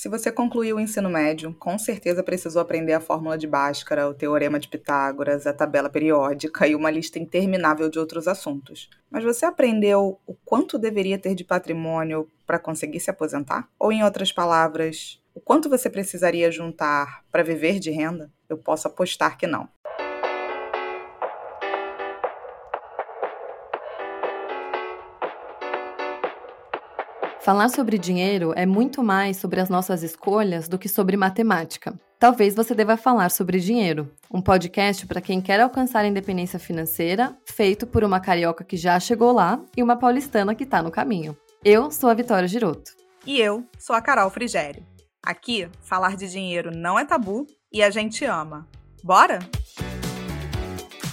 Se você concluiu o ensino médio, com certeza precisou aprender a fórmula de Bhaskara, o teorema de Pitágoras, a tabela periódica e uma lista interminável de outros assuntos. Mas você aprendeu o quanto deveria ter de patrimônio para conseguir se aposentar? Ou, em outras palavras, o quanto você precisaria juntar para viver de renda? Eu posso apostar que não. Falar sobre dinheiro é muito mais sobre as nossas escolhas do que sobre matemática. Talvez você deva falar sobre dinheiro, um podcast para quem quer alcançar a independência financeira, feito por uma carioca que já chegou lá e uma paulistana que está no caminho. Eu sou a Vitória Giroto. E eu sou a Carol Frigério. Aqui, falar de dinheiro não é tabu e a gente ama. Bora?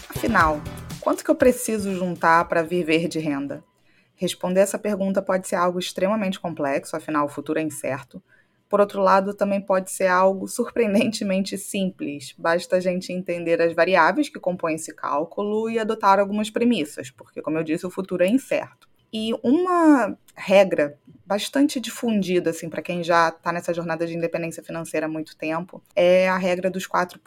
Afinal, quanto que eu preciso juntar para viver de renda? Responder essa pergunta pode ser algo extremamente complexo, afinal o futuro é incerto. Por outro lado, também pode ser algo surpreendentemente simples. Basta a gente entender as variáveis que compõem esse cálculo e adotar algumas premissas, porque, como eu disse, o futuro é incerto. E uma regra bastante difundida, assim, para quem já está nessa jornada de independência financeira há muito tempo, é a regra dos 4%.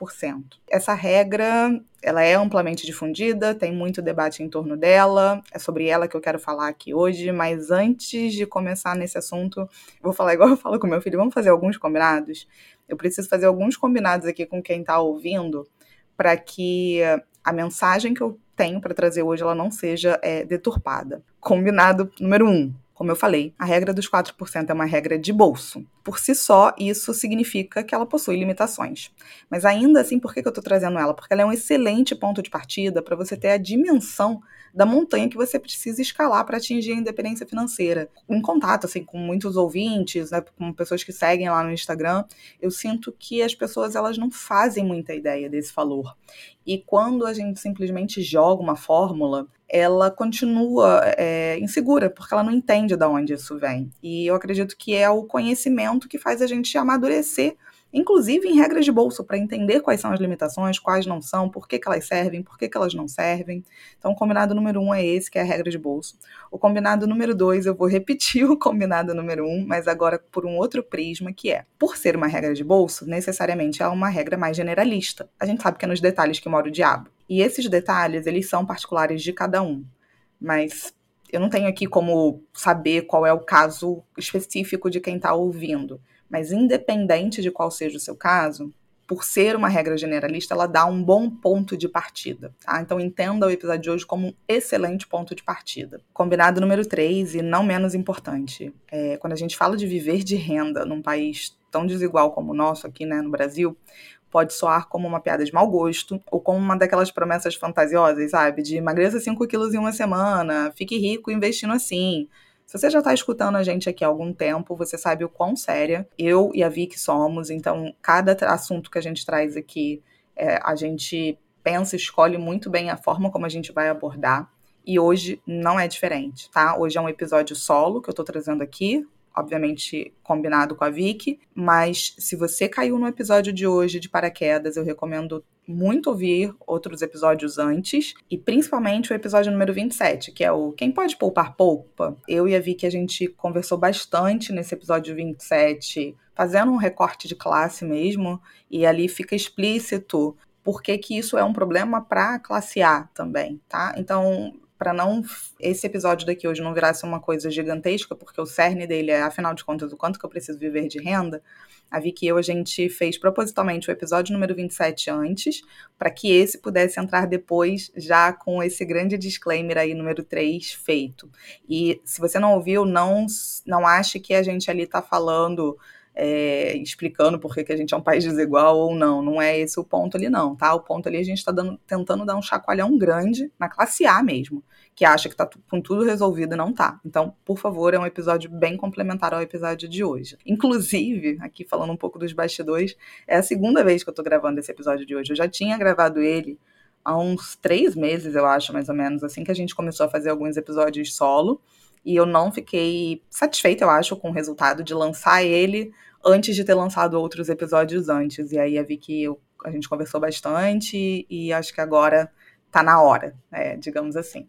Essa regra, ela é amplamente difundida, tem muito debate em torno dela, é sobre ela que eu quero falar aqui hoje, mas antes de começar nesse assunto, vou falar igual eu falo com meu filho, vamos fazer alguns combinados? Eu preciso fazer alguns combinados aqui com quem está ouvindo, para que a mensagem que eu tenho para trazer hoje ela não seja é, deturpada. Combinado número um. Como eu falei, a regra dos 4% é uma regra de bolso. Por si só, isso significa que ela possui limitações. Mas ainda assim, por que eu estou trazendo ela? Porque ela é um excelente ponto de partida para você ter a dimensão da montanha que você precisa escalar para atingir a independência financeira. Em contato assim com muitos ouvintes, né, com pessoas que seguem lá no Instagram, eu sinto que as pessoas elas não fazem muita ideia desse valor. E quando a gente simplesmente joga uma fórmula, ela continua é, insegura, porque ela não entende de onde isso vem. E eu acredito que é o conhecimento que faz a gente amadurecer inclusive em regras de bolso, para entender quais são as limitações, quais não são, por que, que elas servem, por que, que elas não servem. Então, o combinado número um é esse, que é a regra de bolso. O combinado número dois, eu vou repetir o combinado número um, mas agora por um outro prisma, que é, por ser uma regra de bolso, necessariamente é uma regra mais generalista. A gente sabe que é nos detalhes que mora o diabo. E esses detalhes, eles são particulares de cada um. Mas eu não tenho aqui como saber qual é o caso específico de quem está ouvindo. Mas independente de qual seja o seu caso, por ser uma regra generalista, ela dá um bom ponto de partida. Tá? Então entenda o episódio de hoje como um excelente ponto de partida. Combinado número 3, e não menos importante, é, quando a gente fala de viver de renda num país tão desigual como o nosso aqui né, no Brasil, pode soar como uma piada de mau gosto ou como uma daquelas promessas fantasiosas, sabe? De emagreça 5 quilos em uma semana, fique rico investindo assim. Se você já está escutando a gente aqui há algum tempo, você sabe o quão séria eu e a Vicky somos. Então, cada assunto que a gente traz aqui, é, a gente pensa, escolhe muito bem a forma como a gente vai abordar. E hoje não é diferente, tá? Hoje é um episódio solo que eu tô trazendo aqui, obviamente combinado com a Vicky, mas se você caiu no episódio de hoje de paraquedas, eu recomendo muito ouvir outros episódios antes, e principalmente o episódio número 27, que é o Quem Pode Poupar Poupa. Eu e a Vicky, a gente conversou bastante nesse episódio 27, fazendo um recorte de classe mesmo, e ali fica explícito por que, que isso é um problema para classe A também, tá? Então, para não esse episódio daqui hoje não virasse uma coisa gigantesca, porque o cerne dele é, afinal de contas, o quanto que eu preciso viver de renda, a Vicky e eu, a gente fez propositalmente o episódio número 27 antes, para que esse pudesse entrar depois, já com esse grande disclaimer aí, número 3, feito. E se você não ouviu, não, não ache que a gente ali está falando é, explicando por que, a gente é um país desigual ou não. Não é esse o ponto ali, não, tá? O ponto ali a gente está tentando dar um chacoalhão grande na classe A mesmo, que acha que tá com tudo resolvido e não tá. Então, por favor, é um episódio bem complementar ao episódio de hoje. Inclusive, aqui falando um pouco dos bastidores, é a segunda vez que eu tô gravando esse episódio de hoje. Eu já tinha gravado ele há uns três meses, eu acho, mais ou menos, assim que a gente começou a fazer alguns episódios solo e eu não fiquei satisfeita, eu acho, com o resultado de lançar ele antes de ter lançado outros episódios antes. E aí eu vi que eu, a gente conversou bastante e acho que agora tá na hora, é, digamos assim.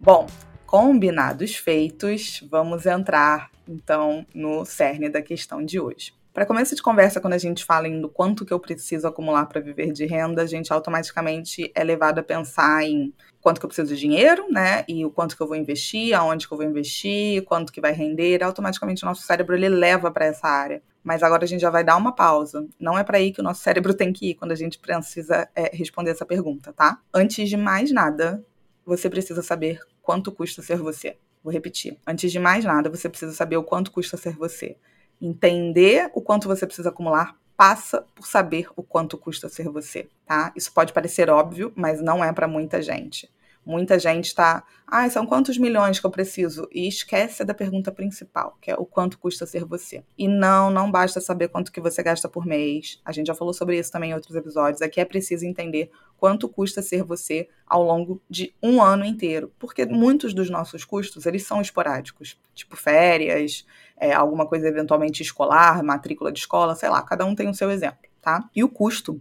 Bom, Combinados feitos, vamos entrar então no cerne da questão de hoje. Para começo de conversa, quando a gente fala em do quanto que eu preciso acumular para viver de renda, a gente automaticamente é levado a pensar em quanto que eu preciso de dinheiro, né? E o quanto que eu vou investir, aonde que eu vou investir, quanto que vai render. Automaticamente o nosso cérebro ele leva para essa área. Mas agora a gente já vai dar uma pausa. Não é para aí que o nosso cérebro tem que ir quando a gente precisa é, responder essa pergunta, tá? Antes de mais nada, você precisa saber quanto custa ser você. Vou repetir. Antes de mais nada, você precisa saber o quanto custa ser você. Entender o quanto você precisa acumular passa por saber o quanto custa ser você, tá? Isso pode parecer óbvio, mas não é para muita gente. Muita gente está, ah, são quantos milhões que eu preciso? E esquece da pergunta principal, que é o quanto custa ser você. E não, não basta saber quanto que você gasta por mês. A gente já falou sobre isso também em outros episódios. Aqui é preciso entender quanto custa ser você ao longo de um ano inteiro. Porque muitos dos nossos custos, eles são esporádicos. Tipo férias, é, alguma coisa eventualmente escolar, matrícula de escola, sei lá. Cada um tem o seu exemplo, tá? E o custo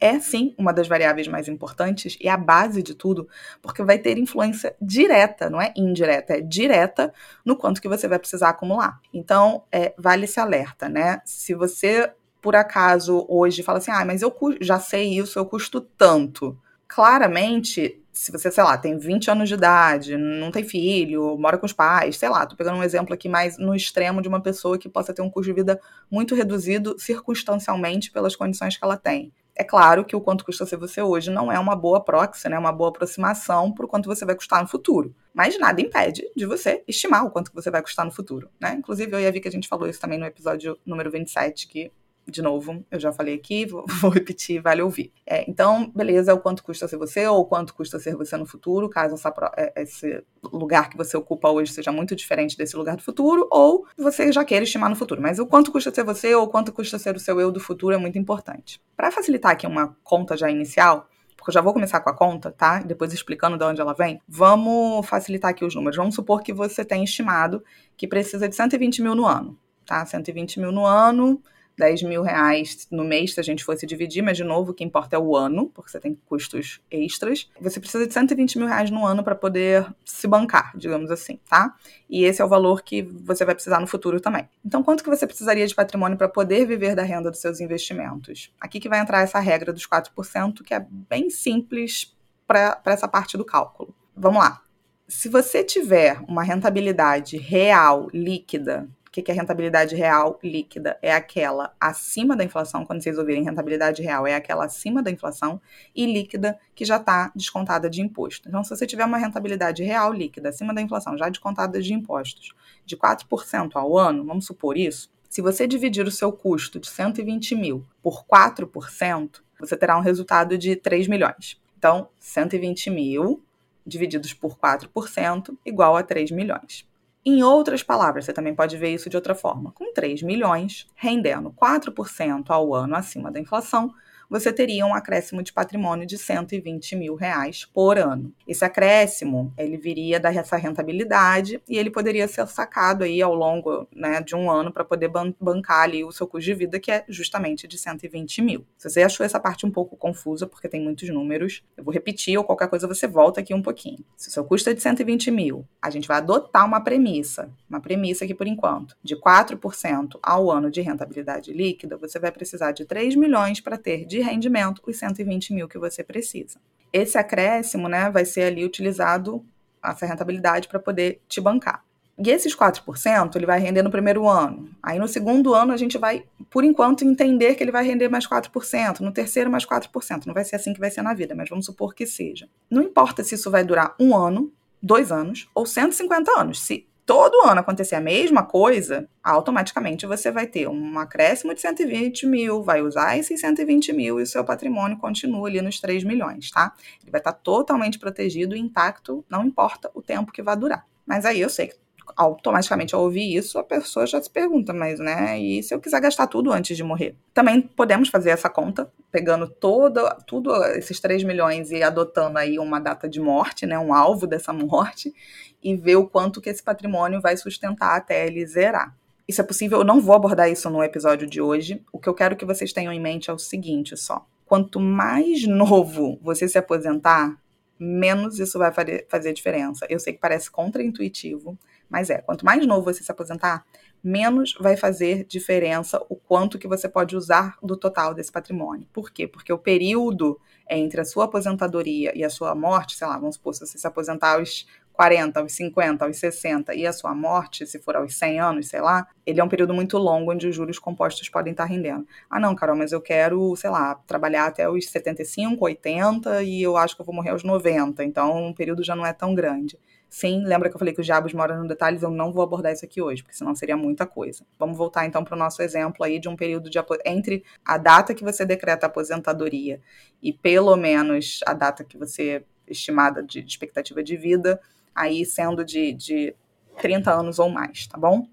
é sim uma das variáveis mais importantes e a base de tudo, porque vai ter influência direta, não é indireta, é direta no quanto que você vai precisar acumular. Então, é, vale esse alerta, né? Se você, por acaso, hoje fala assim, ah, mas eu já sei isso, eu custo tanto. Claramente, se você, sei lá, tem 20 anos de idade, não tem filho, mora com os pais, sei lá, tô pegando um exemplo aqui mais no extremo de uma pessoa que possa ter um custo de vida muito reduzido circunstancialmente pelas condições que ela tem. É claro que o quanto custa ser você hoje não é uma boa proxy, né? uma boa aproximação para o quanto você vai custar no futuro. Mas nada impede de você estimar o quanto você vai custar no futuro. Né? Inclusive, eu e a que a gente falou isso também no episódio número 27, que de novo, eu já falei aqui, vou, repetir, vale ouvir. É, então, beleza, é o quanto custa ser você ou quanto custa ser você no futuro, caso essa, é, esse lugar que você ocupa hoje seja muito diferente desse lugar do futuro, ou você já queira estimar no futuro. Mas o quanto custa ser você ou quanto custa ser o seu eu do futuro é muito importante. Para facilitar aqui uma conta já inicial, porque eu já vou começar com a conta, tá? Depois explicando de onde ela vem. Vamos facilitar aqui os números. Vamos supor que você tem estimado que precisa de 120 mil no ano, tá? 120 mil no ano 10 mil reais no mês se a gente fosse dividir, mas de novo o que importa é o ano, porque você tem custos extras. Você precisa de 120 mil reais no ano para poder se bancar, digamos assim, tá? E esse é o valor que você vai precisar no futuro também. Então, quanto que você precisaria de patrimônio para poder viver da renda dos seus investimentos? Aqui que vai entrar essa regra dos 4%, que é bem simples para essa parte do cálculo. Vamos lá. Se você tiver uma rentabilidade real, líquida, que, que é rentabilidade real líquida? É aquela acima da inflação, quando vocês ouvirem rentabilidade real, é aquela acima da inflação, e líquida que já está descontada de imposto. Então, se você tiver uma rentabilidade real líquida acima da inflação, já descontada de impostos, de 4% ao ano, vamos supor isso, se você dividir o seu custo de 120 mil por 4%, você terá um resultado de 3 milhões. Então, 120 mil divididos por 4% igual a 3 milhões. Em outras palavras, você também pode ver isso de outra forma. Com 3 milhões, rendendo 4% ao ano acima da inflação, você teria um acréscimo de patrimônio de 120 mil reais por ano. Esse acréscimo, ele viria dessa rentabilidade e ele poderia ser sacado aí ao longo né, de um ano para poder bancar ali o seu custo de vida, que é justamente de 120 mil. Se você achou essa parte um pouco confusa, porque tem muitos números, eu vou repetir ou qualquer coisa você volta aqui um pouquinho. Se o seu custo é de 120 mil, a gente vai adotar uma premissa, uma premissa aqui por enquanto, de 4% ao ano de rentabilidade líquida, você vai precisar de 3 milhões para ter de rendimento os 120 mil que você precisa. Esse acréscimo né, vai ser ali utilizado, essa rentabilidade, para poder te bancar. E esses 4% ele vai render no primeiro ano. Aí no segundo ano a gente vai, por enquanto, entender que ele vai render mais 4%, no terceiro mais 4%. Não vai ser assim que vai ser na vida, mas vamos supor que seja. Não importa se isso vai durar um ano, dois anos ou 150 anos. Se todo ano acontecer a mesma coisa, automaticamente você vai ter um acréscimo de 120 mil, vai usar esses 120 mil e o seu patrimônio continua ali nos 3 milhões, tá? Ele vai estar totalmente protegido e intacto, não importa o tempo que vai durar. Mas aí eu sei que automaticamente ao ouvir isso, a pessoa já se pergunta, mas né, e se eu quiser gastar tudo antes de morrer? Também podemos fazer essa conta, pegando todo, tudo esses 3 milhões e adotando aí uma data de morte, né, um alvo dessa morte, e ver o quanto que esse patrimônio vai sustentar até ele zerar. Isso é possível, eu não vou abordar isso no episódio de hoje. O que eu quero que vocês tenham em mente é o seguinte só. Quanto mais novo você se aposentar, menos isso vai fazer diferença. Eu sei que parece contraintuitivo, mas é. Quanto mais novo você se aposentar, menos vai fazer diferença o quanto que você pode usar do total desse patrimônio. Por quê? Porque o período entre a sua aposentadoria e a sua morte, sei lá, vamos supor, se você se aposentar aos 40, aos 50, aos 60 e a sua morte, se for aos 100 anos, sei lá, ele é um período muito longo onde os juros compostos podem estar rendendo. Ah, não, Carol, mas eu quero, sei lá, trabalhar até os 75, 80 e eu acho que eu vou morrer aos 90, então o período já não é tão grande. Sim, lembra que eu falei que os diabos moram nos detalhes? Eu não vou abordar isso aqui hoje, porque senão seria muita coisa. Vamos voltar então para o nosso exemplo aí de um período de entre a data que você decreta a aposentadoria e pelo menos a data que você estimada de, de expectativa de vida, aí sendo de, de 30 anos ou mais, tá bom?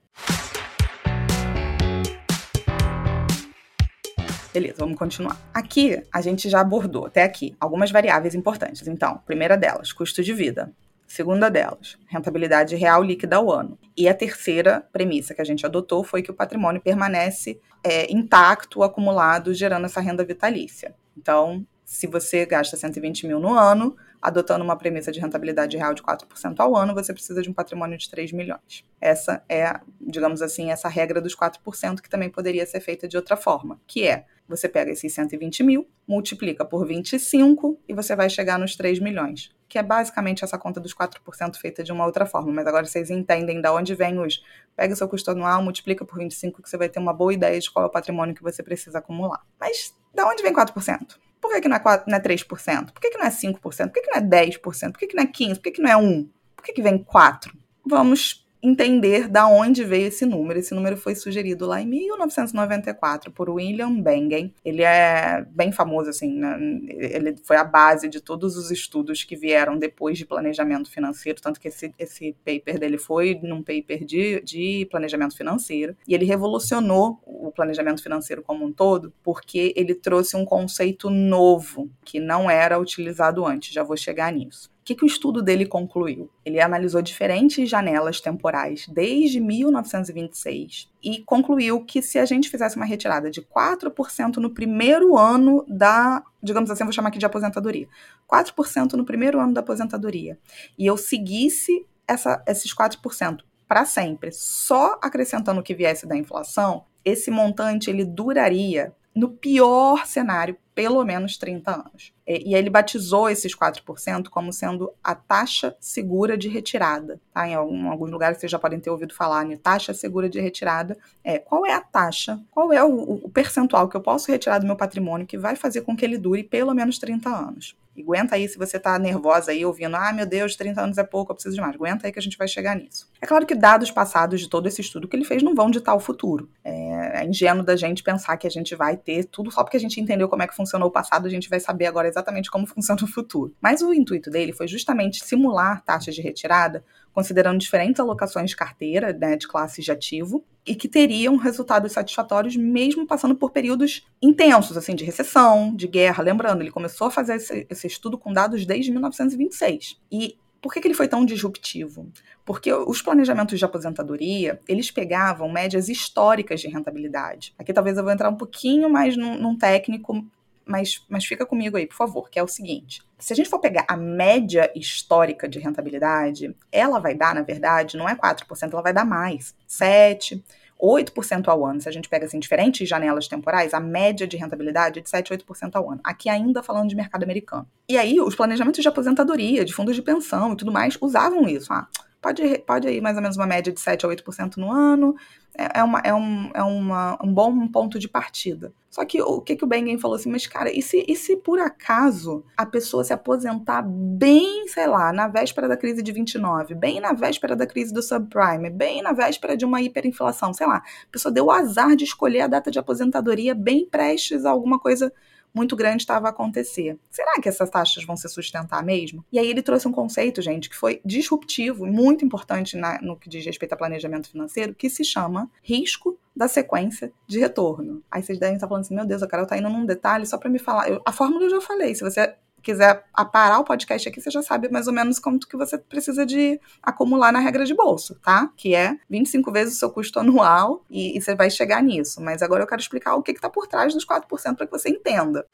Beleza, vamos continuar. Aqui a gente já abordou até aqui algumas variáveis importantes. Então, primeira delas, custo de vida. Segunda delas, rentabilidade real líquida ao ano. E a terceira premissa que a gente adotou foi que o patrimônio permanece é, intacto, acumulado, gerando essa renda vitalícia. Então, se você gasta 120 mil no ano, adotando uma premissa de rentabilidade real de 4% ao ano, você precisa de um patrimônio de 3 milhões. Essa é, digamos assim, essa regra dos 4% que também poderia ser feita de outra forma, que é você pega esses 120 mil, multiplica por 25 e você vai chegar nos 3 milhões, que é basicamente essa conta dos 4% feita de uma outra forma. Mas agora vocês entendem de onde vem os. Pega o seu custo anual, multiplica por 25, que você vai ter uma boa ideia de qual é o patrimônio que você precisa acumular. Mas da onde vem 4%? Por que, que não, é 4, não é 3%? Por que, que não é 5%? Por que, que não é 10%? Por que, que não é 15%? Por que, que não é 1%? Por que, que vem 4%? Vamos entender da onde veio esse número. Esse número foi sugerido lá em 1994 por William Bengen. Ele é bem famoso, assim, né? ele foi a base de todos os estudos que vieram depois de planejamento financeiro, tanto que esse, esse paper dele foi num paper de, de planejamento financeiro, e ele revolucionou o planejamento financeiro como um todo, porque ele trouxe um conceito novo que não era utilizado antes, já vou chegar nisso. O que, que o estudo dele concluiu? Ele analisou diferentes janelas temporais desde 1926 e concluiu que se a gente fizesse uma retirada de 4% no primeiro ano da, digamos assim, vou chamar aqui de aposentadoria, 4% no primeiro ano da aposentadoria, e eu seguisse essa, esses 4% para sempre, só acrescentando o que viesse da inflação, esse montante ele duraria no pior cenário, pelo menos 30 anos. E, ele batizou esses 4% como sendo a taxa segura de retirada. Tá? Em algum, alguns lugares vocês já podem ter ouvido falar em taxa segura de retirada. É, qual é a taxa, qual é o, o percentual que eu posso retirar do meu patrimônio que vai fazer com que ele dure pelo menos 30 anos? E aguenta aí se você tá nervosa aí ouvindo, ah, meu Deus, 30 anos é pouco, eu preciso de mais. Aguenta aí que a gente vai chegar nisso. É claro que dados passados de todo esse estudo que ele fez não vão ditar o futuro. É, é ingênuo da gente pensar que a gente vai ter tudo só porque a gente entendeu como é que funcionou o passado, a gente vai saber agora exatamente como funciona o futuro. Mas o intuito dele foi justamente simular taxas de retirada, considerando diferentes alocações de carteira, né, de classes de ativo, e que teriam resultados satisfatórios mesmo passando por períodos intensos, assim, de recessão, de guerra. Lembrando, ele começou a fazer esse, esse estudo com dados desde 1926. E por que, que, ele foi tão disruptivo? Porque os planejamentos de aposentadoria, eles pegavam médias históricas de rentabilidade. Aqui talvez eu vou entrar um pouquinho mais num, num técnico mas, mas fica comigo aí, por favor, que é o seguinte: se a gente for pegar a média histórica de rentabilidade, ela vai dar, na verdade, não é 4%, ela vai dar mais. 7%. 8% ao ano. Se a gente pega assim, diferentes janelas temporais, a média de rentabilidade é de 7, 8% ao ano. Aqui ainda falando de mercado americano. E aí, os planejamentos de aposentadoria, de fundos de pensão e tudo mais, usavam isso. Ah, pode, pode ir mais ou menos uma média de 7 a 8% no ano, é, é, uma, é, um, é uma, um bom ponto de partida. Só que o que, que o Bengen falou assim, mas cara, e se, e se por acaso a pessoa se aposentar bem, sei lá, na véspera da crise de 29, bem na véspera da crise do subprime, bem na véspera de uma hiperinflação, sei lá, a pessoa deu o azar de escolher a data de aposentadoria bem prestes a alguma coisa muito grande estava a acontecer. Será que essas taxas vão se sustentar mesmo? E aí ele trouxe um conceito, gente, que foi disruptivo e muito importante na, no que diz respeito a planejamento financeiro, que se chama risco da sequência de retorno. Aí vocês devem estar falando assim, meu Deus, a Carol tá indo num detalhe só para me falar. Eu, a fórmula eu já falei, se você quiser parar o podcast aqui, você já sabe mais ou menos quanto que você precisa de acumular na regra de bolso, tá? Que é 25 vezes o seu custo anual e, e você vai chegar nisso. Mas agora eu quero explicar o que está por trás dos 4% para que você entenda.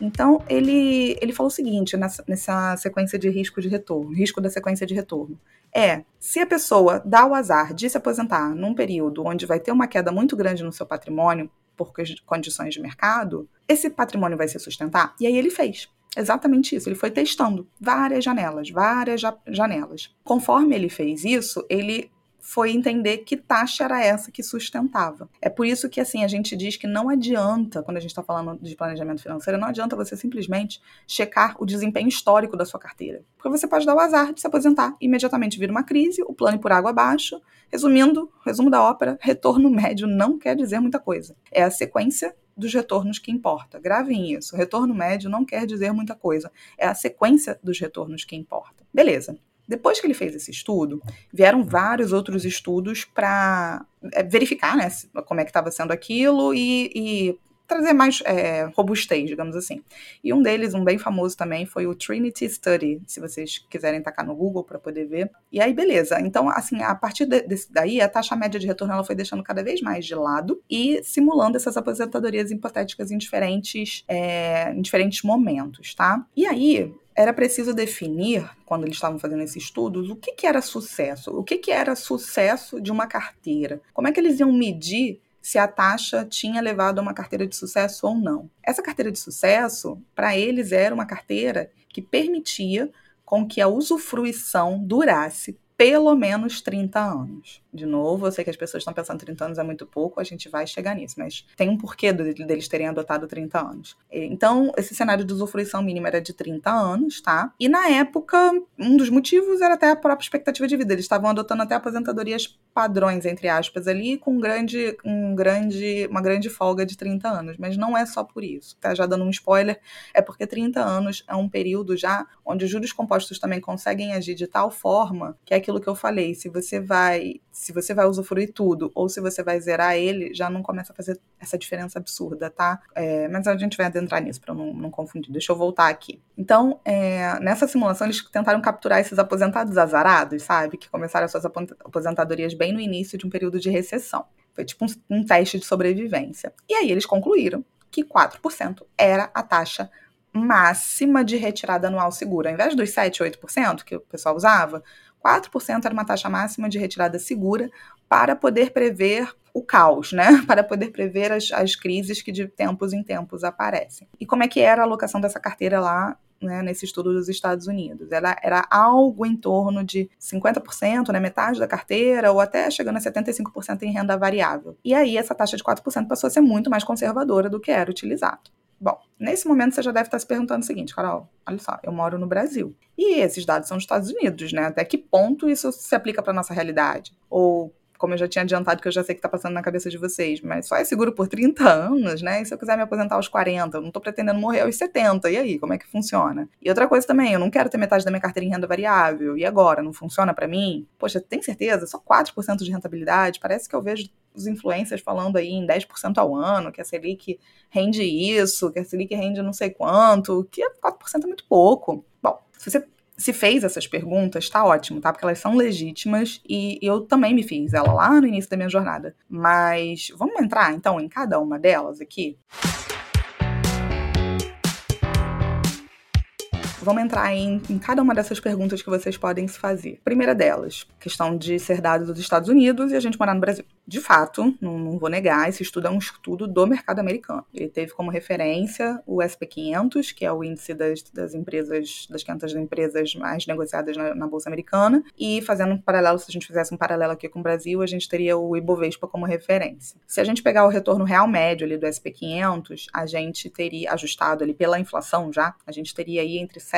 Então, ele, ele falou o seguinte nessa, nessa sequência de risco de retorno, risco da sequência de retorno. É, se a pessoa dá o azar de se aposentar num período onde vai ter uma queda muito grande no seu patrimônio, por condições de mercado, esse patrimônio vai se sustentar? E aí ele fez. Exatamente isso. Ele foi testando várias janelas, várias ja janelas. Conforme ele fez isso, ele foi entender que taxa era essa que sustentava. É por isso que assim a gente diz que não adianta, quando a gente está falando de planejamento financeiro, não adianta você simplesmente checar o desempenho histórico da sua carteira. Porque você pode dar o azar de se aposentar imediatamente vir uma crise, o plano por água abaixo. Resumindo, resumo da ópera, retorno médio não quer dizer muita coisa. É a sequência dos retornos que importa. Gravem isso. Retorno médio não quer dizer muita coisa. É a sequência dos retornos que importa. Beleza. Depois que ele fez esse estudo, vieram vários outros estudos para é, verificar né, como é que estava sendo aquilo e, e trazer mais é, robustez, digamos assim. E um deles, um bem famoso também, foi o Trinity Study, se vocês quiserem tacar no Google para poder ver. E aí, beleza. Então, assim, a partir de, desse daí, a taxa média de retorno ela foi deixando cada vez mais de lado e simulando essas aposentadorias hipotéticas em diferentes, é, em diferentes momentos, tá? E aí, era preciso definir, quando eles estavam fazendo esses estudos, o que, que era sucesso. O que, que era sucesso de uma carteira? Como é que eles iam medir se a taxa tinha levado a uma carteira de sucesso ou não? Essa carteira de sucesso, para eles, era uma carteira que permitia com que a usufruição durasse pelo menos 30 anos. De novo, eu sei que as pessoas estão pensando 30 anos é muito pouco, a gente vai chegar nisso, mas tem um porquê deles terem adotado 30 anos. Então, esse cenário de usufruição mínima era de 30 anos, tá? E na época, um dos motivos era até a própria expectativa de vida. Eles estavam adotando até aposentadorias padrões, entre aspas, ali, com um grande, um grande, uma grande folga de 30 anos. Mas não é só por isso, tá? Já dando um spoiler, é porque 30 anos é um período já onde os juros compostos também conseguem agir de tal forma que é aquilo que eu falei, se você vai se você vai usufruir tudo ou se você vai zerar ele, já não começa a fazer essa diferença absurda, tá? É, mas a gente vai adentrar nisso para não, não confundir. Deixa eu voltar aqui. Então, é, nessa simulação, eles tentaram capturar esses aposentados azarados, sabe? Que começaram as suas aposentadorias bem no início de um período de recessão. Foi tipo um, um teste de sobrevivência. E aí eles concluíram que 4% era a taxa máxima de retirada anual segura. Ao invés dos 7, 8% que o pessoal usava, 4% era uma taxa máxima de retirada segura para poder prever o caos, né? Para poder prever as, as crises que de tempos em tempos aparecem. E como é que era a alocação dessa carteira lá né, nesse estudo dos Estados Unidos. Ela era algo em torno de 50%, né, metade da carteira, ou até chegando a 75% em renda variável. E aí essa taxa de 4% passou a ser muito mais conservadora do que era utilizado. Nesse momento você já deve estar se perguntando o seguinte, Carol, olha só, eu moro no Brasil. E esses dados são dos Estados Unidos, né? Até que ponto isso se aplica para nossa realidade? Ou como eu já tinha adiantado, que eu já sei que está passando na cabeça de vocês, mas só é seguro por 30 anos, né? E se eu quiser me aposentar aos 40, eu não estou pretendendo morrer aos 70, e aí, como é que funciona? E outra coisa também, eu não quero ter metade da minha carteira em renda variável, e agora, não funciona para mim? Poxa, tem certeza? Só 4% de rentabilidade? Parece que eu vejo os influencers falando aí em 10% ao ano, que a Selic rende isso, que a Selic rende não sei quanto, que 4% é muito pouco. Bom, se você se fez essas perguntas, tá ótimo, tá? Porque elas são legítimas e eu também me fiz ela lá no início da minha jornada. Mas vamos entrar então em cada uma delas aqui? Vamos entrar em, em, cada uma dessas perguntas que vocês podem se fazer. Primeira delas, questão de ser dado dos Estados Unidos e a gente morar no Brasil. De fato, não, não, vou negar, esse estudo é um estudo do mercado americano. Ele teve como referência o SP500, que é o índice das, das empresas, das 500 empresas mais negociadas na, na, Bolsa Americana, e fazendo um paralelo, se a gente fizesse um paralelo aqui com o Brasil, a gente teria o Ibovespa como referência. Se a gente pegar o retorno real médio ali do SP500, a gente teria, ajustado ali pela inflação já, a gente teria aí entre 7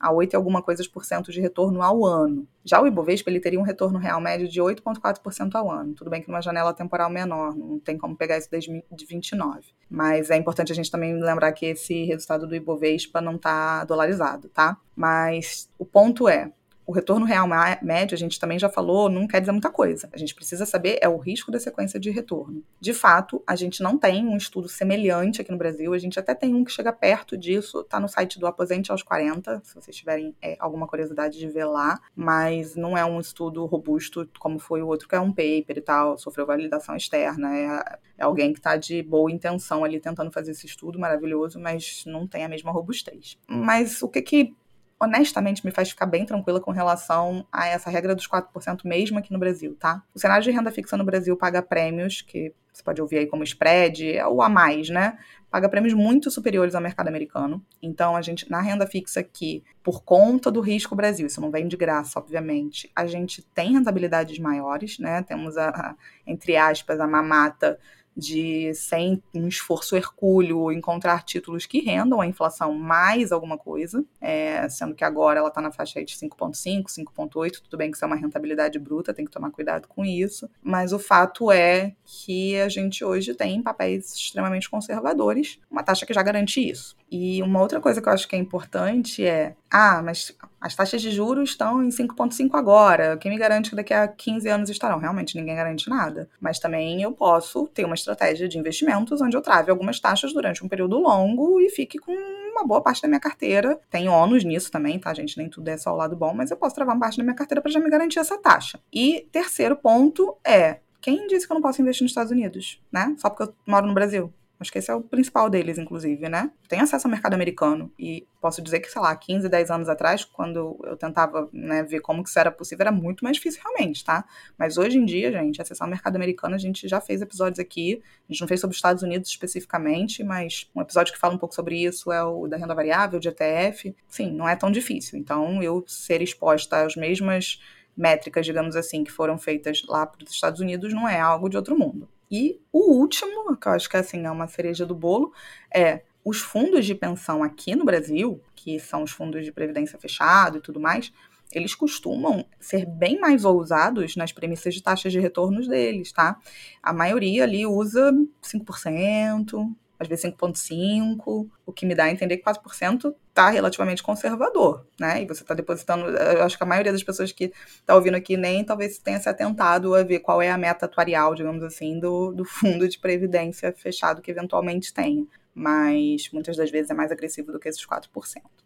a 8 e alguma coisa por cento de retorno ao ano. Já o Ibovespa ele teria um retorno real médio de 8,4% ao ano. Tudo bem que numa janela temporal menor, não tem como pegar isso desde 29. Mas é importante a gente também lembrar que esse resultado do Ibovespa não está dolarizado, tá? Mas o ponto é, o retorno real médio, a gente também já falou, não quer dizer muita coisa. A gente precisa saber é o risco da sequência de retorno. De fato, a gente não tem um estudo semelhante aqui no Brasil, a gente até tem um que chega perto disso, tá no site do Aposente aos 40, se vocês tiverem é, alguma curiosidade de ver lá, mas não é um estudo robusto como foi o outro, que é um paper e tal, sofreu validação externa, é, é alguém que está de boa intenção ali tentando fazer esse estudo maravilhoso, mas não tem a mesma robustez. Mas o que que honestamente me faz ficar bem tranquila com relação a essa regra dos 4% mesmo aqui no Brasil, tá? O cenário de renda fixa no Brasil paga prêmios, que você pode ouvir aí como spread, ou a mais, né? Paga prêmios muito superiores ao mercado americano. Então, a gente, na renda fixa aqui, por conta do risco Brasil, isso não vem de graça, obviamente, a gente tem rentabilidades maiores, né? Temos a, a entre aspas, a mamata de sem um esforço hercúleo encontrar títulos que rendam a inflação mais alguma coisa, é, sendo que agora ela está na faixa de 5,5, 5,8, tudo bem que isso é uma rentabilidade bruta, tem que tomar cuidado com isso, mas o fato é que a gente hoje tem papéis extremamente conservadores, uma taxa que já garante isso. E uma outra coisa que eu acho que é importante é: ah, mas as taxas de juros estão em 5,5 agora. Quem me garante que daqui a 15 anos estarão? Realmente ninguém garante nada. Mas também eu posso ter uma estratégia de investimentos onde eu trave algumas taxas durante um período longo e fique com uma boa parte da minha carteira. Tem ônus nisso também, tá, gente? Nem tudo é só o lado bom, mas eu posso travar uma parte da minha carteira para já me garantir essa taxa. E terceiro ponto é quem disse que eu não posso investir nos Estados Unidos, né? Só porque eu moro no Brasil. Acho que esse é o principal deles, inclusive, né? Tem acesso ao mercado americano. E posso dizer que, sei lá, 15, 10 anos atrás, quando eu tentava né, ver como que isso era possível, era muito mais difícil realmente, tá? Mas hoje em dia, gente, acessar o mercado americano, a gente já fez episódios aqui. A gente não fez sobre os Estados Unidos especificamente, mas um episódio que fala um pouco sobre isso é o da renda variável, de ETF. Sim, não é tão difícil. Então, eu ser exposta às mesmas métricas, digamos assim, que foram feitas lá para os Estados Unidos não é algo de outro mundo. E o último, que eu acho que assim é uma cereja do bolo, é os fundos de pensão aqui no Brasil, que são os fundos de previdência fechado e tudo mais, eles costumam ser bem mais ousados nas premissas de taxas de retornos deles, tá? A maioria ali usa 5%, às vezes 5,5%, o que me dá a entender que 4% está relativamente conservador, né? E você está depositando. Eu acho que a maioria das pessoas que está ouvindo aqui nem talvez tenha se atentado a ver qual é a meta atuarial, digamos assim, do, do fundo de previdência fechado que eventualmente tenha. Mas muitas das vezes é mais agressivo do que esses 4%.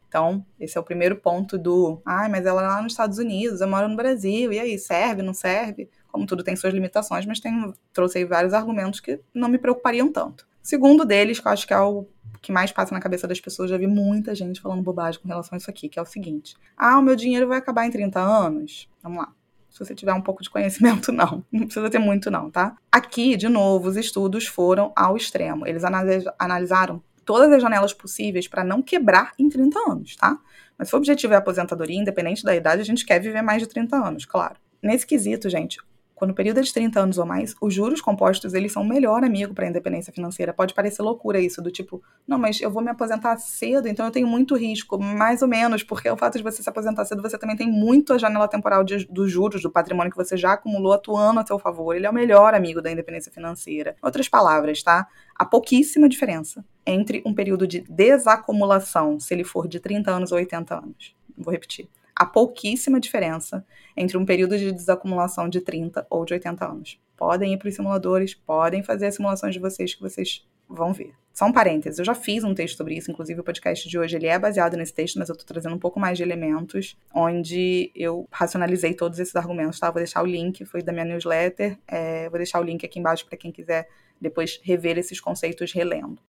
Então, esse é o primeiro ponto do. Ai, ah, mas ela é lá nos Estados Unidos, eu moro no Brasil, e aí, serve, não serve? Como tudo tem suas limitações, mas tem, trouxe aí vários argumentos que não me preocupariam tanto. Segundo deles, que eu acho que é o que mais passa na cabeça das pessoas, já vi muita gente falando bobagem com relação a isso aqui, que é o seguinte: ah, o meu dinheiro vai acabar em 30 anos. Vamos lá. Se você tiver um pouco de conhecimento, não. Não precisa ter muito, não, tá? Aqui, de novo, os estudos foram ao extremo. Eles analisaram todas as janelas possíveis para não quebrar em 30 anos, tá? Mas se o objetivo é aposentadoria, independente da idade, a gente quer viver mais de 30 anos, claro. Nesse quesito, gente, quando o período é de 30 anos ou mais, os juros compostos, eles são o melhor amigo para a independência financeira. Pode parecer loucura isso, do tipo, não, mas eu vou me aposentar cedo, então eu tenho muito risco, mais ou menos, porque o fato de você se aposentar cedo, você também tem muito a janela temporal de, dos juros, do patrimônio que você já acumulou atuando a seu favor. Ele é o melhor amigo da independência financeira. Outras palavras, tá? Há pouquíssima diferença entre um período de desacumulação, se ele for de 30 anos ou 80 anos. Vou repetir há pouquíssima diferença entre um período de desacumulação de 30 ou de 80 anos. Podem ir para os simuladores, podem fazer as simulações de vocês que vocês vão ver. Só um parênteses, eu já fiz um texto sobre isso, inclusive o podcast de hoje ele é baseado nesse texto, mas eu estou trazendo um pouco mais de elementos, onde eu racionalizei todos esses argumentos, tá? Vou deixar o link, foi da minha newsletter, é, vou deixar o link aqui embaixo para quem quiser depois rever esses conceitos relendo.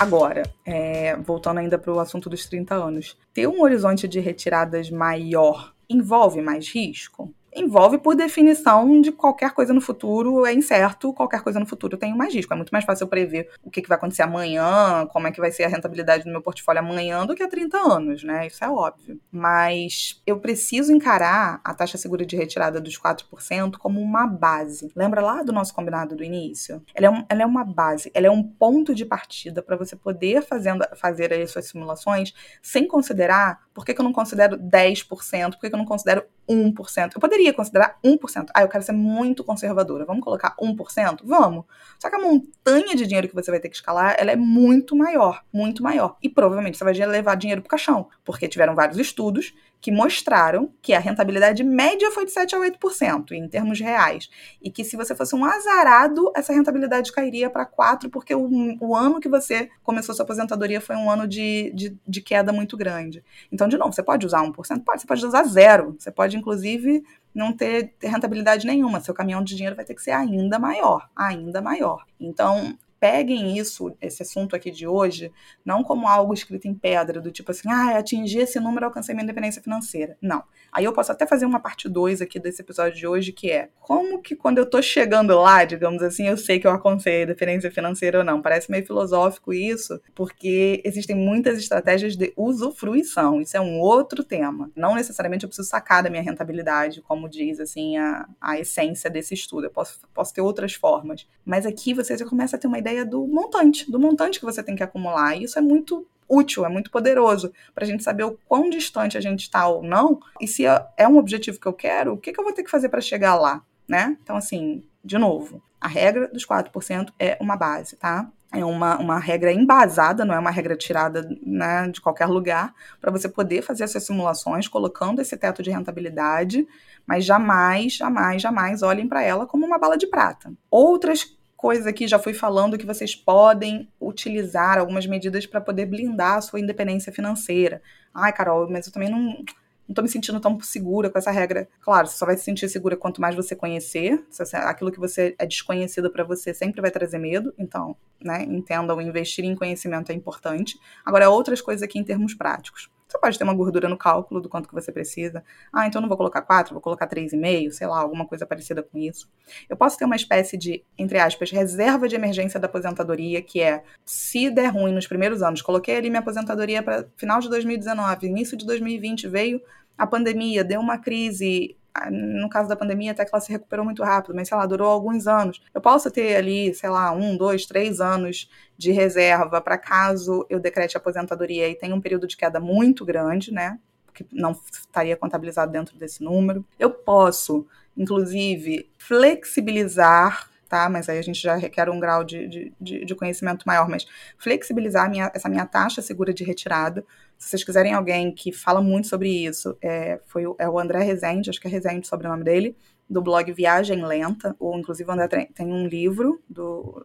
Agora, é, voltando ainda para o assunto dos 30 anos, ter um horizonte de retiradas maior envolve mais risco? Envolve, por definição, de qualquer coisa no futuro é incerto, qualquer coisa no futuro tem mais risco. É muito mais fácil eu prever o que, que vai acontecer amanhã, como é que vai ser a rentabilidade do meu portfólio amanhã do que há 30 anos, né? Isso é óbvio. Mas eu preciso encarar a taxa segura de retirada dos 4% como uma base. Lembra lá do nosso combinado do início? Ela é, um, ela é uma base, ela é um ponto de partida para você poder fazendo, fazer as suas simulações sem considerar Por que, que eu não considero 10%? Por que, que eu não considero 1%? Eu poderia considerar 1%. Ah, eu quero ser muito conservadora. Vamos colocar 1%? Vamos. Só que a montanha de dinheiro que você vai ter que escalar, ela é muito maior, muito maior. E provavelmente você vai levar dinheiro pro caixão, porque tiveram vários estudos que mostraram que a rentabilidade média foi de 7 a 8% em termos reais. E que se você fosse um azarado, essa rentabilidade cairia para 4%, porque o, o, ano que você começou sua aposentadoria foi um ano de, de, de, queda muito grande. Então, de novo, você pode usar 1%? Pode, você pode usar zero. Você pode, inclusive, não ter, ter rentabilidade nenhuma. Seu caminhão de dinheiro vai ter que ser ainda maior, ainda maior. Então, peguem isso, esse assunto aqui de hoje, não como algo escrito em pedra, do tipo assim, ah, atingir esse número, alcancei minha independência financeira. Não. Aí eu posso até fazer uma parte 2 aqui desse episódio de hoje, que é como que quando eu tô chegando lá, digamos assim, eu sei que eu alcancei a independência financeira ou não. Parece meio filosófico isso, porque existem muitas estratégias de usufruição. Isso é um outro tema. Não necessariamente eu preciso sacar da minha rentabilidade, como diz assim a, a essência desse estudo. Eu posso, posso ter outras formas. Mas aqui você já começa a ter uma ideia do montante, do montante que você tem que acumular. E isso é muito útil, é muito poderoso para a gente saber o quão distante a gente está ou não, e se é, é um objetivo que eu quero, o que, que eu vou ter que fazer para chegar lá, né? Então, assim, de novo, a regra dos 4% é uma base, tá? É uma, uma regra embasada, não é uma regra tirada né, de qualquer lugar, para você poder fazer essas simulações colocando esse teto de rentabilidade, mas jamais, jamais, jamais olhem para ela como uma bala de prata. Outras coisas aqui já fui falando que vocês podem utilizar algumas medidas para poder blindar a sua independência financeira. Ai, Carol, mas eu também não não me sentindo tão segura com essa regra. Claro, você só vai se sentir segura quanto mais você conhecer. Aquilo que você é desconhecido para você sempre vai trazer medo. Então, né, entendam, investir em conhecimento é importante. Agora, outras coisas aqui em termos práticos. Você pode ter uma gordura no cálculo do quanto que você precisa. Ah, então não vou colocar 4, vou colocar 3,5, sei lá, alguma coisa parecida com isso. Eu posso ter uma espécie de, entre aspas, reserva de emergência da aposentadoria, que é, se der ruim nos primeiros anos, coloquei ali minha aposentadoria para final de 2019, início de 2020 veio a pandemia, deu uma crise no caso da pandemia, até que ela se recuperou muito rápido, mas sei lá, durou alguns anos. Eu posso ter ali, sei lá, um, dois, três anos de reserva para caso eu decrete aposentadoria e tenha um período de queda muito grande, né? Que não estaria contabilizado dentro desse número. Eu posso, inclusive, flexibilizar tá? Mas aí a gente já requer um grau de, de, de conhecimento maior, mas flexibilizar minha, essa minha taxa segura de retirada. Se vocês quiserem alguém que fala muito sobre isso, é, foi, é o André Rezende, acho que é Rezende sobre o nome dele, do blog Viagem Lenta, ou inclusive o André tem um livro do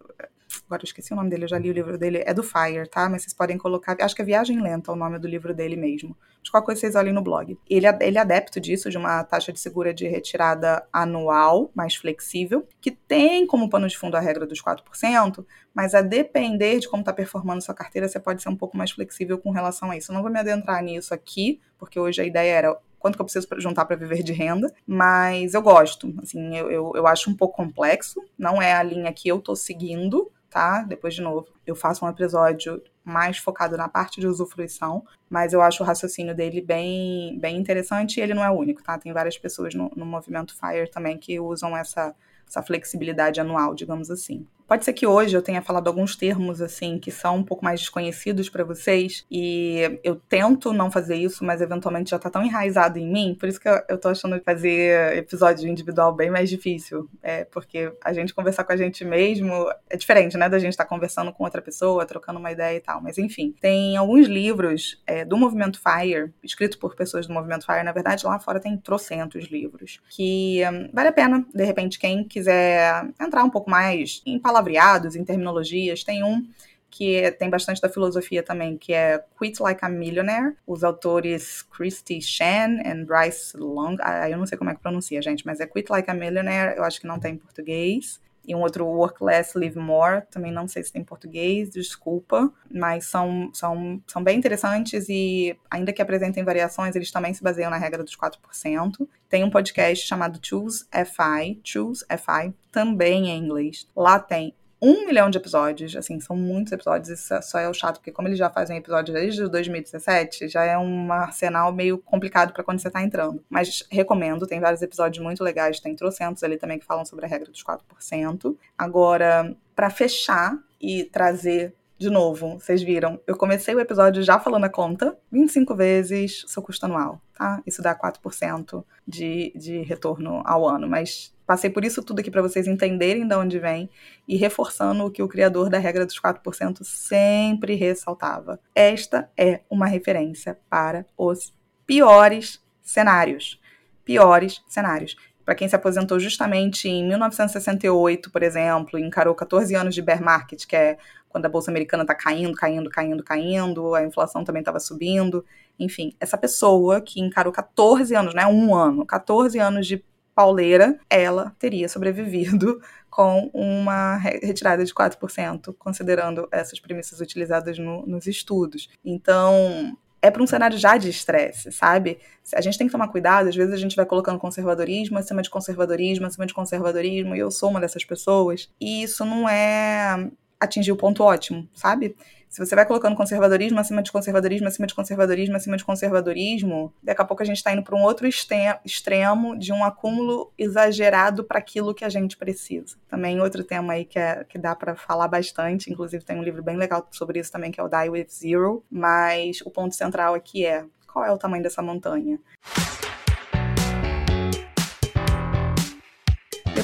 agora eu esqueci o nome dele, eu já li o livro dele, é do Fire, tá? Mas vocês podem colocar, acho que é Viagem Lenta o nome do livro dele mesmo. De qualquer coisa vocês olhem no blog. Ele, é, ele é adepto disso, de uma taxa de segura de retirada anual, mais flexível, que tem como pano de fundo a regra dos 4%, mas a depender de como está performando sua carteira, você pode ser um pouco mais flexível com relação a isso. Eu não vou me adentrar nisso aqui, porque hoje a ideia era quanto que eu preciso juntar para viver de renda, mas eu gosto, assim, eu, eu, eu, acho um pouco complexo, não é a linha que eu tô seguindo, tá? Depois, de novo, eu faço um episódio mais focado na parte de usufruição, mas eu acho o raciocínio dele bem, bem interessante e ele não é único, tá? Tem várias pessoas no, no movimento FIRE também que usam essa, essa flexibilidade anual, digamos assim. Pode ser que hoje eu tenha falado alguns termos assim que são um pouco mais desconhecidos para vocês e eu tento não fazer isso, mas eventualmente já tá tão enraizado em mim, por isso que eu, tô achando fazer episódio individual bem mais difícil, é porque a gente conversar com a gente mesmo é diferente, né, da gente estar tá conversando com outra pessoa, trocando uma ideia e tal, mas enfim, tem alguns livros é, do movimento FIRE, escritos por pessoas do movimento FIRE, na verdade lá fora tem trocentos livros, que hum, vale a pena, de repente, quem quiser entrar um pouco mais em palavras palavreados, em terminologias. Tem um que tem bastante da filosofia também, que é Quit Like a Millionaire, os autores Christy Shan e Bryce Long, ah, eu não sei como é que pronuncia, gente, mas é Quit Like a Millionaire, eu acho que não tem em português. E um outro Work Less, Live More, também não sei se tem em português, desculpa, mas são, são, são bem interessantes e, ainda que apresentem variações, eles também se baseiam na regra dos 4%. Tem um podcast chamado Choose FI, Choose FI, também em inglês. Lá tem um milhão de episódios, assim, são muitos episódios, isso é só é o chato, porque como eles já fazem episódios desde 2017, já é um arsenal meio complicado para quando você tá entrando. Mas recomendo, tem vários episódios muito legais, tem trocentos ali também que falam sobre a regra dos 4%. Agora, para fechar e trazer de novo, vocês viram, eu comecei o episódio já falando a conta, 25 vezes seu custo anual, tá? Isso dá 4% de, de retorno ao ano, mas passei por isso tudo aqui para vocês entenderem de onde vem e reforçando o que o criador da regra dos 4% sempre ressaltava. Esta é uma referência para os piores cenários. Piores cenários para quem se aposentou justamente em 1968, por exemplo, encarou 14 anos de bear market, que é quando a bolsa americana está caindo, caindo, caindo, caindo, a inflação também estava subindo. Enfim, essa pessoa que encarou 14 anos, né, um ano, 14 anos de pauleira, ela teria sobrevivido com uma retirada de 4%, considerando essas premissas utilizadas no, nos estudos. Então, é para um cenário já de estresse, sabe? A gente tem que tomar cuidado, às vezes a gente vai colocando conservadorismo acima de conservadorismo, acima de conservadorismo, e eu sou uma dessas pessoas, e isso não é atingir o ponto ótimo, sabe? Se você vai colocando conservadorismo acima de conservadorismo, acima de conservadorismo, acima de conservadorismo, daqui a pouco a gente está indo para um outro extremo de um acúmulo exagerado para aquilo que a gente precisa. Também outro tema aí que, é, que dá para falar bastante, inclusive tem um livro bem legal sobre isso também, que é o Die With Zero, mas o ponto central aqui é qual é o tamanho dessa montanha?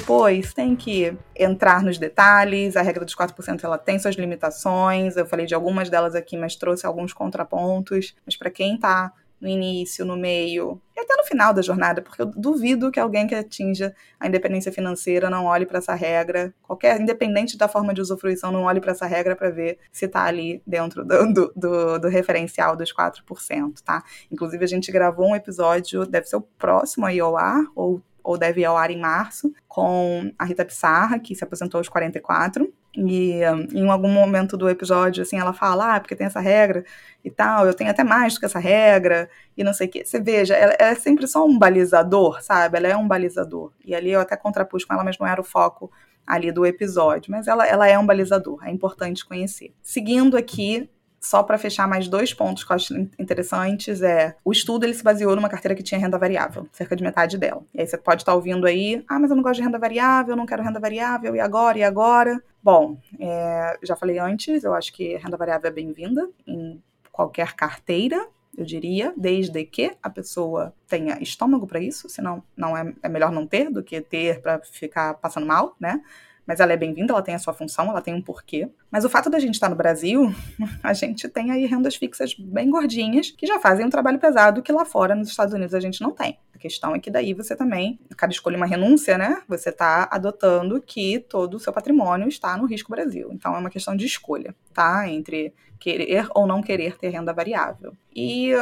Depois tem que entrar nos detalhes, a regra dos 4% ela tem suas limitações, eu falei de algumas delas aqui, mas trouxe alguns contrapontos, mas para quem está no início, no meio e até no final da jornada, porque eu duvido que alguém que atinja a independência financeira não olhe para essa regra, qualquer, independente da forma de usufruição, não olhe para essa regra para ver se está ali dentro do, do, do, do, referencial dos 4%, tá? Inclusive, a gente gravou um episódio, deve ser o próximo aí ao ar, ou ou deve ir ao ar em março, com a Rita Pissarra, que se aposentou aos 44. E em algum momento do episódio, assim, ela fala, ah, porque tem essa regra e tal, eu tenho até mais do que essa regra, e não sei o quê. Você veja, ela, ela, é sempre só um balizador, sabe? Ela é um balizador. E ali eu até contrapus com ela, mas não era o foco ali do episódio. Mas ela, ela é um balizador, é importante conhecer. Seguindo aqui, só para fechar mais dois pontos que eu acho interessantes é o estudo ele se baseou numa carteira que tinha renda variável, cerca de metade dela. E aí você pode estar tá ouvindo aí, ah, mas eu não gosto de renda variável, eu não quero renda variável, e agora, e agora? Bom, é, já falei antes, eu acho que renda variável é bem-vinda em qualquer carteira, eu diria, desde que a pessoa tenha estômago para isso, senão não é, é melhor não ter do que ter para ficar passando mal, né? Mas ela é bem-vinda, ela tem a sua função, ela tem um porquê. Mas o fato da gente estar no Brasil, a gente tem aí rendas fixas bem gordinhas que já fazem um trabalho pesado que lá fora, nos Estados Unidos, a gente não tem. A questão é que daí você também, cada escolha uma renúncia, né? Você está adotando que todo o seu patrimônio está no risco Brasil. Então é uma questão de escolha, tá? Entre querer ou não querer ter renda variável. E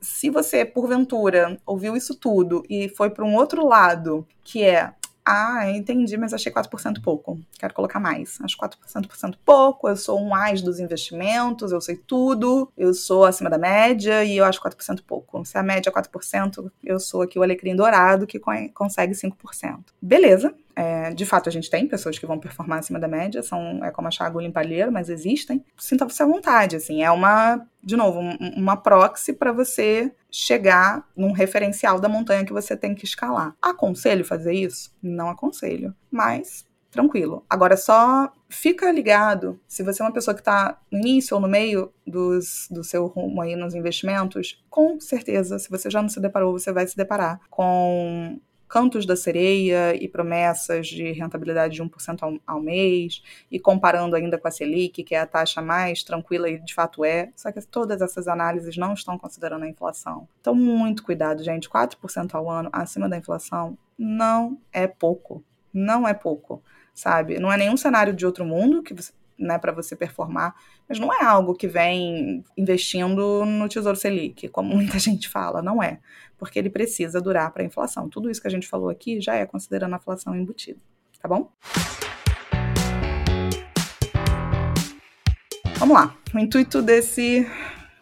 se você, porventura, ouviu isso tudo e foi para um outro lado, que é ah, entendi, mas achei 4% pouco. Quero colocar mais. Acho 4% pouco. Eu sou um AIS dos investimentos, eu sei tudo. Eu sou acima da média e eu acho 4% pouco. Se a média é 4%, eu sou aqui o alecrim dourado que consegue 5%. Beleza. É, de fato, a gente tem pessoas que vão performar acima da média, são, é como achar agulha em palheiro, mas existem. Sinta-se à vontade, assim, é uma, de novo, um, uma proxy para você chegar num referencial da montanha que você tem que escalar. Aconselho fazer isso? Não aconselho, mas tranquilo. Agora só fica ligado, se você é uma pessoa que está no início ou no meio dos, do seu rumo aí nos investimentos, com certeza, se você já não se deparou, você vai se deparar com cantos da sereia e promessas de rentabilidade de 1% ao, ao mês, e comparando ainda com a Selic, que é a taxa mais tranquila e de fato é, só que todas essas análises não estão considerando a inflação. Então, muito cuidado, gente. 4% ao ano acima da inflação não é pouco. Não é pouco, sabe? Não é nenhum cenário de outro mundo que você né, para você performar, mas não é algo que vem investindo no Tesouro Selic, como muita gente fala, não é, porque ele precisa durar para a inflação. Tudo isso que a gente falou aqui já é considerando a inflação embutida, tá bom? Vamos lá. O intuito desse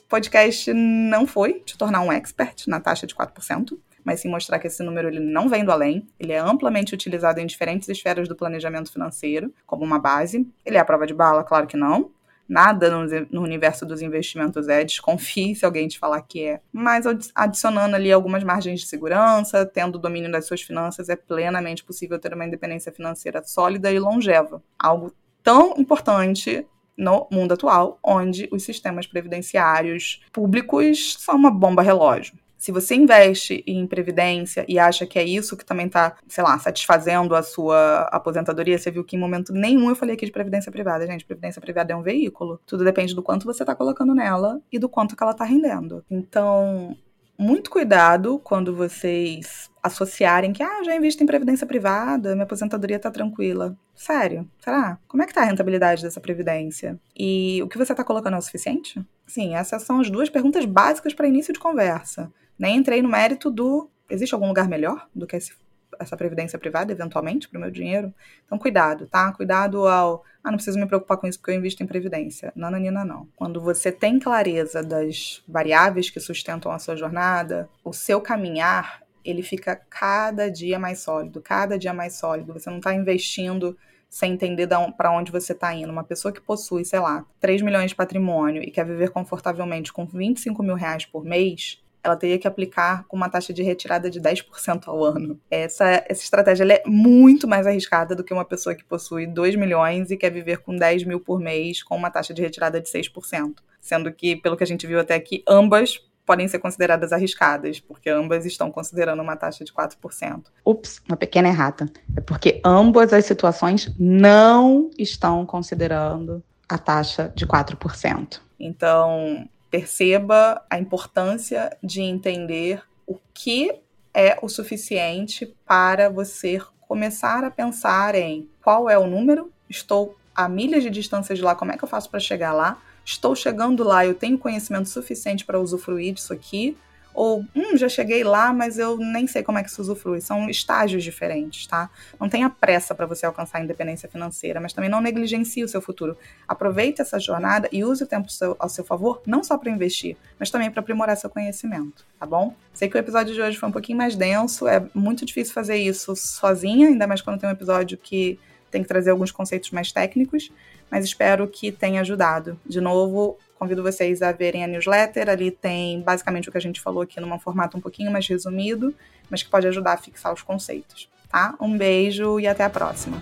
podcast não foi te tornar um expert na taxa de 4% mas sim mostrar que esse número ele não vem do além, ele é amplamente utilizado em diferentes esferas do planejamento financeiro, como uma base. Ele é a prova de bala? Claro que não. Nada no, no, universo dos investimentos é, desconfie se alguém te falar que é. Mas adicionando ali algumas margens de segurança, tendo domínio das suas finanças, é plenamente possível ter uma independência financeira sólida e longeva. Algo tão importante no mundo atual, onde os sistemas previdenciários públicos são uma bomba relógio. Se você investe em previdência e acha que é isso que também está, sei lá, satisfazendo a sua aposentadoria, você viu que em momento nenhum eu falei aqui de previdência privada. Gente, previdência privada é um veículo. Tudo depende do quanto você está colocando nela e do quanto que ela está rendendo. Então, muito cuidado quando vocês associarem que, ah, já invisto em previdência privada, minha aposentadoria tá tranquila. Sério, será? Como é que tá a rentabilidade dessa previdência? E o que você tá colocando é o suficiente? Sim, essas são as duas perguntas básicas para início de conversa. Nem entrei no mérito do existe algum lugar melhor do que esse, essa previdência privada, eventualmente, para o meu dinheiro? Então, cuidado, tá? Cuidado ao. Ah, não preciso me preocupar com isso porque eu invisto em previdência. Nananina, não. Quando você tem clareza das variáveis que sustentam a sua jornada, o seu caminhar ele fica cada dia mais sólido, cada dia mais sólido. Você não está investindo sem entender para onde você está indo. Uma pessoa que possui, sei lá, 3 milhões de patrimônio e quer viver confortavelmente com 25 mil reais por mês, ela teria que aplicar com uma taxa de retirada de 10% ao ano. Essa, essa estratégia é muito mais arriscada do que uma pessoa que possui 2 milhões e quer viver com 10 mil por mês com uma taxa de retirada de 6%. Sendo que, pelo que a gente viu até aqui, ambas podem ser consideradas arriscadas, porque ambas estão considerando uma taxa de 4%. Ups, uma pequena errata. É porque ambas as situações não estão considerando a taxa de 4%. Então, perceba a importância de entender o que é o suficiente para você começar a pensar em qual é o número, estou a milhas de distância de lá, como é que eu faço para chegar lá? estou chegando lá, eu tenho conhecimento suficiente para usufruir disso aqui, ou hum, já cheguei lá, mas eu nem sei como é que se usufrui. São estágios diferentes, tá? Não tenha pressa para você alcançar a independência financeira, mas também não negligencie o seu futuro. Aproveite essa jornada e use o tempo seu, ao seu favor, não só para investir, mas também para aprimorar seu conhecimento, tá bom? Sei que o episódio de hoje foi um pouquinho mais denso, é muito difícil fazer isso sozinha, ainda mais quando tem um episódio que tem que trazer alguns conceitos mais técnicos, mas espero que tenha ajudado. De novo, convido vocês a verem a newsletter. Ali tem basicamente o que a gente falou aqui num formato um pouquinho mais resumido, mas que pode ajudar a fixar os conceitos. Tá? Um beijo e até a próxima.